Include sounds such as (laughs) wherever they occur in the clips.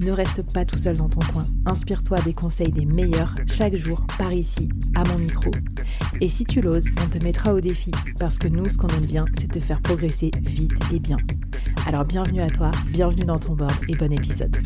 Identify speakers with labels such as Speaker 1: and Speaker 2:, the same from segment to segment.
Speaker 1: Ne reste pas tout seul dans ton coin. Inspire-toi des conseils des meilleurs chaque jour par ici, à mon micro. Et si tu l'oses, on te mettra au défi parce que nous, ce qu'on aime bien, c'est te faire progresser vite et bien. Alors bienvenue à toi, bienvenue dans ton board et bon épisode.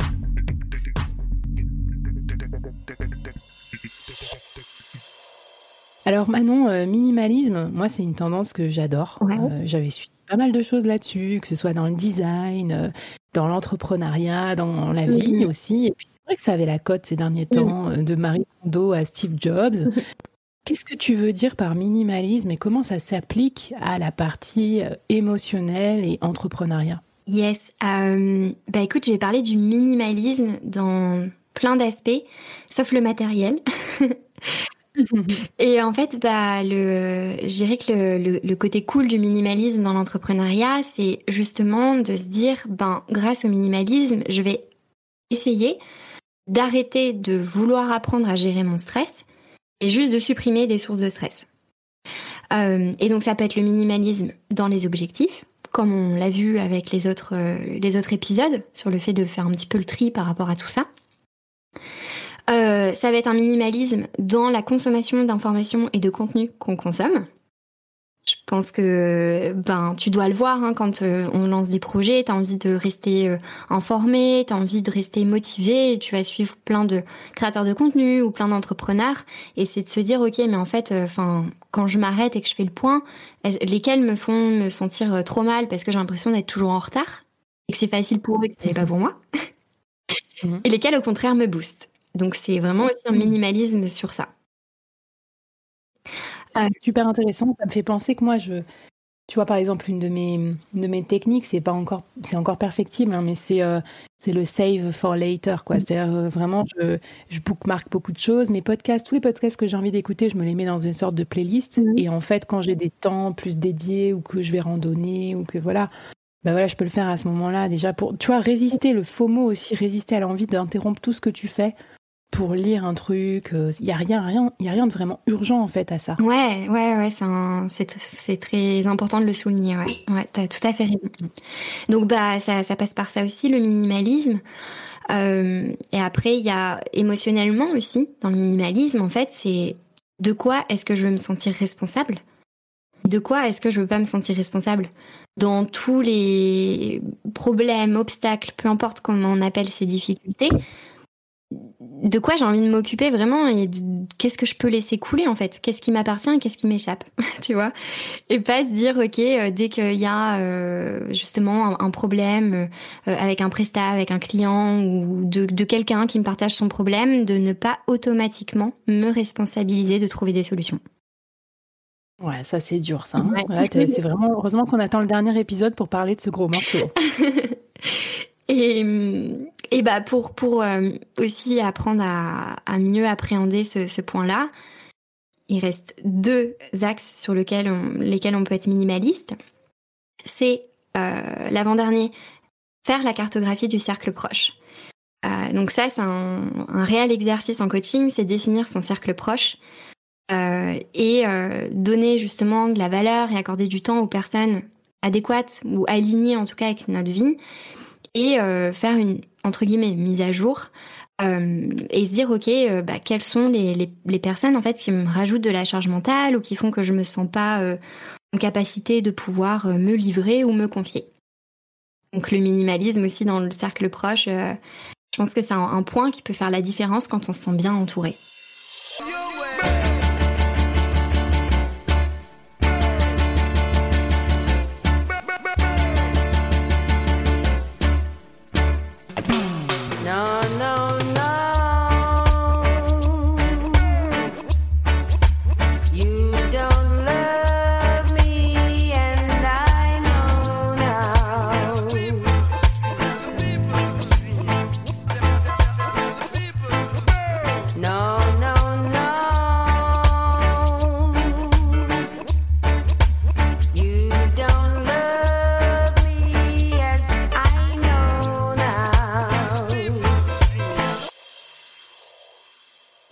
Speaker 1: Alors Manon, euh, minimalisme, moi c'est une tendance que j'adore. Euh, j'avais suivi pas mal de choses là-dessus, que ce soit dans le design, euh, dans l'entrepreneuriat, dans la vie aussi. Et puis c'est vrai que ça avait la cote ces derniers temps de Marie Kondo à Steve Jobs. (laughs) Qu'est-ce que tu veux dire par minimalisme et comment ça s'applique à la partie émotionnelle et entrepreneuriat?
Speaker 2: Yes, bah écoute, je vais parler du minimalisme dans plein d'aspects, sauf le matériel. (laughs) (laughs) Et en fait, bah, le, je dirais que le, côté cool du minimalisme dans l'entrepreneuriat, c'est justement de se dire, ben, grâce au minimalisme, je vais essayer d'arrêter de vouloir apprendre à gérer mon stress et juste de supprimer des sources de stress. Euh, et donc, ça peut être le minimalisme dans les objectifs, comme on l'a vu avec les autres, euh, les autres épisodes, sur le fait de faire un petit peu le tri par rapport à tout ça. Euh, ça va être un minimalisme dans la consommation d'informations et de contenu qu'on consomme. Je pense que ben tu dois le voir hein, quand euh, on lance des projets, tu as envie de rester euh, informé, tu as envie de rester motivé, et tu vas suivre plein de créateurs de contenu ou plein d'entrepreneurs et c'est de se dire OK, mais en fait enfin quand je m'arrête et que je fais le point, lesquels me font me sentir trop mal parce que j'ai l'impression d'être toujours en retard et que c'est facile pour eux et que ce n'est pas pour moi. (laughs) Mhm. et lesquels au contraire me boostent. Donc c'est vraiment aussi un minimalisme sur ça.
Speaker 1: Euh, super intéressant. Ça me fait penser que moi, je, tu vois, par exemple, une de mes, de mes techniques, c'est pas encore, c'est encore perfectible, hein, mais c'est, euh, c'est le save for later, quoi. Mm. C'est-à-dire euh, vraiment, je, je bookmark beaucoup de choses. Mes podcasts, tous les podcasts que j'ai envie d'écouter, je me les mets dans une sorte de playlist. Mm. Et en fait, quand j'ai des temps plus dédiés ou que je vais randonner ou que voilà, ben voilà, je peux le faire à ce moment-là déjà pour, tu vois, résister le faux mot aussi, résister à l'envie d'interrompre tout ce que tu fais pour lire un truc. Il euh, y a rien, rien, y a rien de vraiment urgent en fait à ça.
Speaker 2: Ouais, ouais, ouais, c'est c'est très important de le souligner. Ouais, ouais, t'as tout à fait raison. Donc bah ça, ça passe par ça aussi le minimalisme. Euh, et après il y a émotionnellement aussi dans le minimalisme en fait c'est de quoi est-ce que je veux me sentir responsable? De quoi est-ce que je veux pas me sentir responsable? Dans tous les problèmes, obstacles, peu importe comment on appelle ces difficultés, de quoi j'ai envie de m'occuper vraiment et qu'est-ce que je peux laisser couler en fait? Qu'est-ce qui m'appartient et qu'est-ce qui m'échappe? (laughs) Tu vois? Et pas se dire ok euh, dès qu'il y a euh, justement un, problème euh, avec un prestat, avec un client ou de, de quelqu'un qui me partage son problème, de ne pas automatiquement me responsabiliser de trouver des solutions.
Speaker 1: Ouais, ça c'est dur ça. Hein. c'est vraiment heureusement qu'on attend le dernier épisode pour parler de ce gros morceau. (laughs)
Speaker 2: Et, et bah pour, pour euh, aussi apprendre à, mieux appréhender ce, point-là, il reste deux axes sur lesquels on, peut être minimaliste. C'est euh, l'avant-dernier, faire la cartographie du cercle proche. Euh, donc ça, c'est un, un, réel exercice en coaching, c'est définir son cercle proche et donner justement de la valeur et accorder du temps aux personnes adéquates ou alignées en tout cas avec notre vie et euh, faire une entre guillemets mise à jour euh, et se dire ok euh, bah, quelles sont les, personnes en fait qui me rajoutent de la charge mentale ou qui font que je me sens pas en capacité de pouvoir me livrer ou me confier. Donc le minimalisme aussi dans le cercle proche, je pense que c'est un point qui peut faire la différence quand on se sent bien entouré.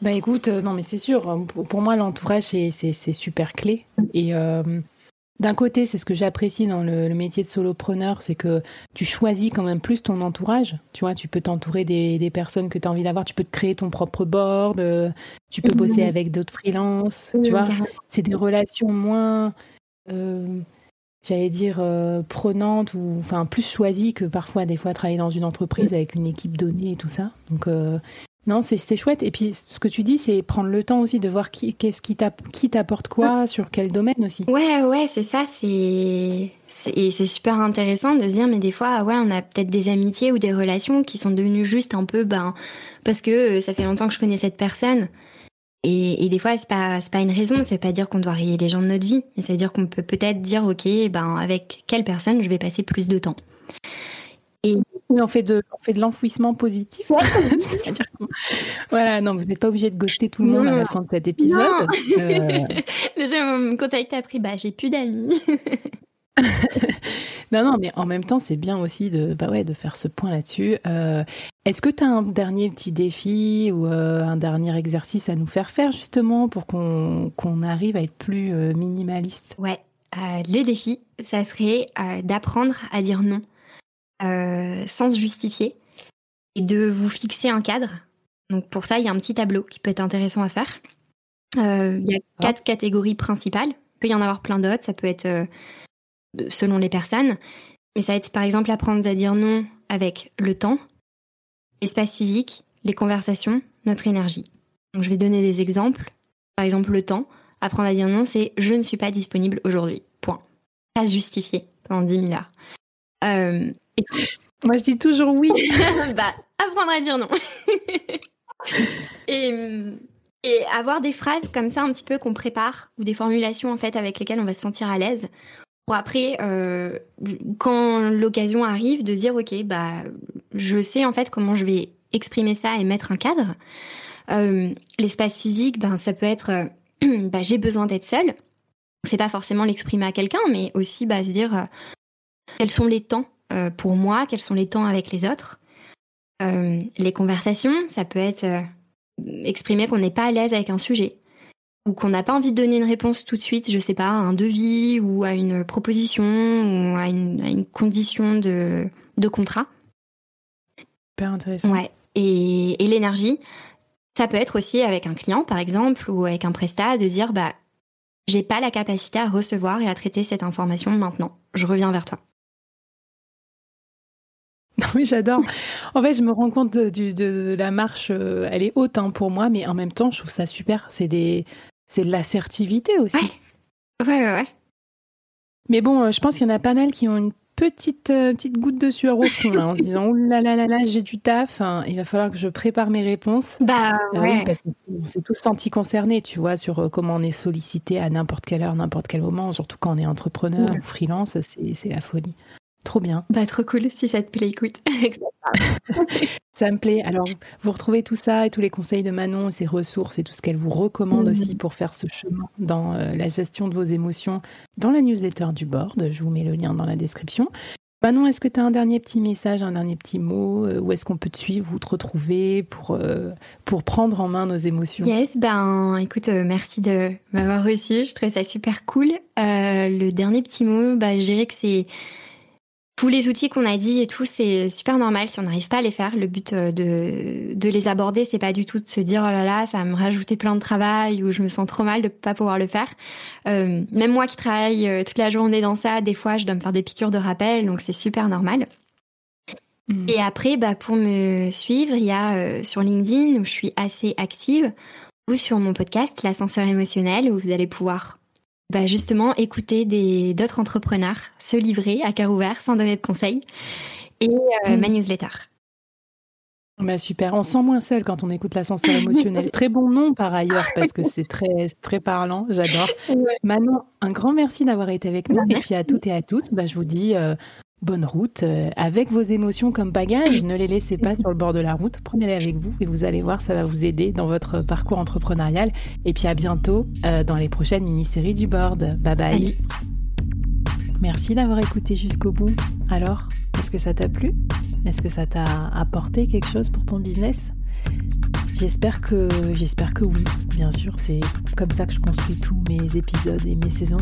Speaker 1: Bah écoute, non mais c'est sûr, pour moi l'entourage c'est super clé. Et d'un côté, c'est ce que j'apprécie dans le, métier de solopreneur, c'est que tu choisis quand même plus ton entourage. Tu vois, tu peux t'entourer des, personnes que tu as envie d'avoir, tu peux te créer ton propre board, euh, tu peux bosser avec d'autres freelances, tu vois. C'est des relations moins, euh, j'allais dire, euh, prenantes ou enfin plus choisies que parfois des fois travailler dans une entreprise avec une équipe donnée et tout ça. Donc non, c'est chouette. Et puis, ce que tu dis, c'est prendre le temps aussi de voir qui, qu'est-ce qui t'apporte quoi, sur quel domaine aussi.
Speaker 2: Ouais, ouais, c'est ça. C'est et c'est super intéressant de se dire, mais des fois, ouais, on a peut-être des amitiés ou des relations qui sont devenues juste un peu, ben, parce que euh, ça fait longtemps que je connais cette personne. Et, et des fois, c'est pas pas une raison. C'est pas dire qu'on doit rayer les gens de notre vie, mais c'est dire qu'on peut peut-être dire, ok, ben, avec quelle personne je vais passer plus de temps.
Speaker 1: Et on fait de, on fait de l'enfouissement positif. (laughs) voilà, non, vous n'êtes pas obligé de ghoster tout le monde à la fin de cet épisode.
Speaker 2: Euh... (laughs) Je me contacte après, bah, j'ai plus d'amis. (laughs)
Speaker 1: non, non, mais en même temps, c'est bien aussi de, bah ouais, de faire ce point là-dessus. Euh, est-ce que tu as un dernier petit défi ou euh, un dernier exercice à nous faire faire justement pour qu'on arrive à être plus euh, minimaliste?
Speaker 2: Ouais, les défis, ça serait d'apprendre à dire non euh, sans se justifier et de vous fixer un cadre. Donc pour ça, il y a un petit tableau qui peut être intéressant à faire. Euh, il y a ah. quatre catégories principales. Il peut y en avoir plein d'autres. Ça peut être euh, selon les personnes. Mais ça va être par exemple apprendre à dire non avec le temps, l'espace physique, les conversations, notre énergie. Donc je vais donner des exemples. Par exemple, le temps. Apprendre à dire non, c'est je ne suis pas disponible aujourd'hui. Point. Pas se justifier pendant 10 milliards.
Speaker 1: Euh, moi, je dis toujours oui. (laughs)
Speaker 2: bah, apprendre à dire non. (laughs) et, avoir des phrases comme ça un petit peu qu'on prépare ou des formulations en fait avec lesquelles on va se sentir à l'aise pour après, euh, quand l'occasion arrive, de dire ok, bah, je sais en fait comment je vais exprimer ça et mettre un cadre. Euh, l'espace physique, ben ça peut être, (clears throat) bah, j'ai besoin d'être seule. C'est pas forcément l'exprimer à quelqu'un, mais aussi bah, se dire quels sont les temps euh, pour moi, quels sont les temps avec les autres. Euh, les conversations, ça peut être euh, exprimer qu'on n'est pas à l'aise avec un sujet ou qu'on n'a pas envie de donner une réponse tout de suite, je sais pas, à un devis ou à une proposition ou à une, condition de, de contrat.
Speaker 1: Super intéressant.
Speaker 2: Ouais. Et, et l'énergie, ça peut être aussi avec un client, par exemple, ou avec un prestat, de dire, bah, j'ai pas la capacité à recevoir et à traiter cette information maintenant. Je reviens vers toi.
Speaker 1: Oui, j'adore. En fait, je me rends compte de, la marche, euh, elle est haute hein, pour moi, mais en même temps, je trouve ça super. C'est des, c'est de l'assertivité aussi.
Speaker 2: Ouais. ouais, ouais,
Speaker 1: Mais bon, euh, je pense qu'il y en a pas mal qui ont une petite, euh, petite goutte de sueur au fond, en se disant, oh là là là là, j'ai du taf, hein, il va falloir que je prépare mes réponses.
Speaker 2: Bah, ouais.
Speaker 1: parce qu'on s'est tous sentis concernés, tu vois, sur comment on est sollicité à n'importe quelle heure, n'importe quel moment, surtout quand on est entrepreneur ou freelance, c'est la folie. Trop bien.
Speaker 2: Bah, trop cool si ça te plaît, écoute. (laughs)
Speaker 1: ça me plaît. Alors, vous retrouvez tout ça et tous les conseils de Manon, ses ressources et tout ce qu'elle vous recommande aussi mhm. pour faire ce chemin dans euh, la gestion de vos émotions dans la newsletter du board. Je vous mets le lien dans la description. Manon, est-ce que tu as un dernier petit message, un dernier petit mot euh, Où est-ce qu'on peut te suivre ou te retrouver pour, euh, pour prendre en main nos émotions?
Speaker 2: Yes, ben écoute, merci de m'avoir reçu. Je trouve ça super cool. le dernier petit mot, bah, je dirais que c'est tous les outils qu'on a dit et tout, c'est super normal si on n'arrive pas à les faire. Le but euh, de, de les aborder, c'est pas du tout de se dire oh là là, ça va me rajouter plein de travail ou je me sens trop mal de pas pouvoir le faire. Euh, même moi qui travaille euh, toute la journée dans ça, des fois, je dois me faire des piqûres de rappel, donc c'est super normal. Mmh. Et après, bah, pour me suivre, il y a sur LinkedIn où je suis assez active ou sur mon podcast L'ascenseur émotionnel où vous allez pouvoir bah justement écouter des d'autres entrepreneurs se livrer à cœur ouvert sans donner de conseils et euh, hmm. ma newsletter.
Speaker 1: Bah super, on sent moins seul quand on écoute l'ascenseur émotionnel. (laughs) très bon nom par ailleurs parce que c'est très très parlant, j'adore. Manon, un grand merci d'avoir été avec nous et puis à toutes et à tous, bah, je vous dis euh, bonne route euh, avec vos émotions comme bagage. Ne les laissez pas sur le bord de la route. Prenez-les avec vous et vous allez voir, ça va vous aider dans votre parcours entrepreneurial. Et puis à bientôt euh, dans les prochaines mini-séries du board. Bye bye. Merci d'avoir écouté jusqu'au bout. Alors, est-ce que ça t'a plu? Est-ce que ça t'a apporté quelque chose pour ton business? J'espère que, j'espère que oui, bien sûr. C'est comme ça que je construis tous mes épisodes et mes saisons.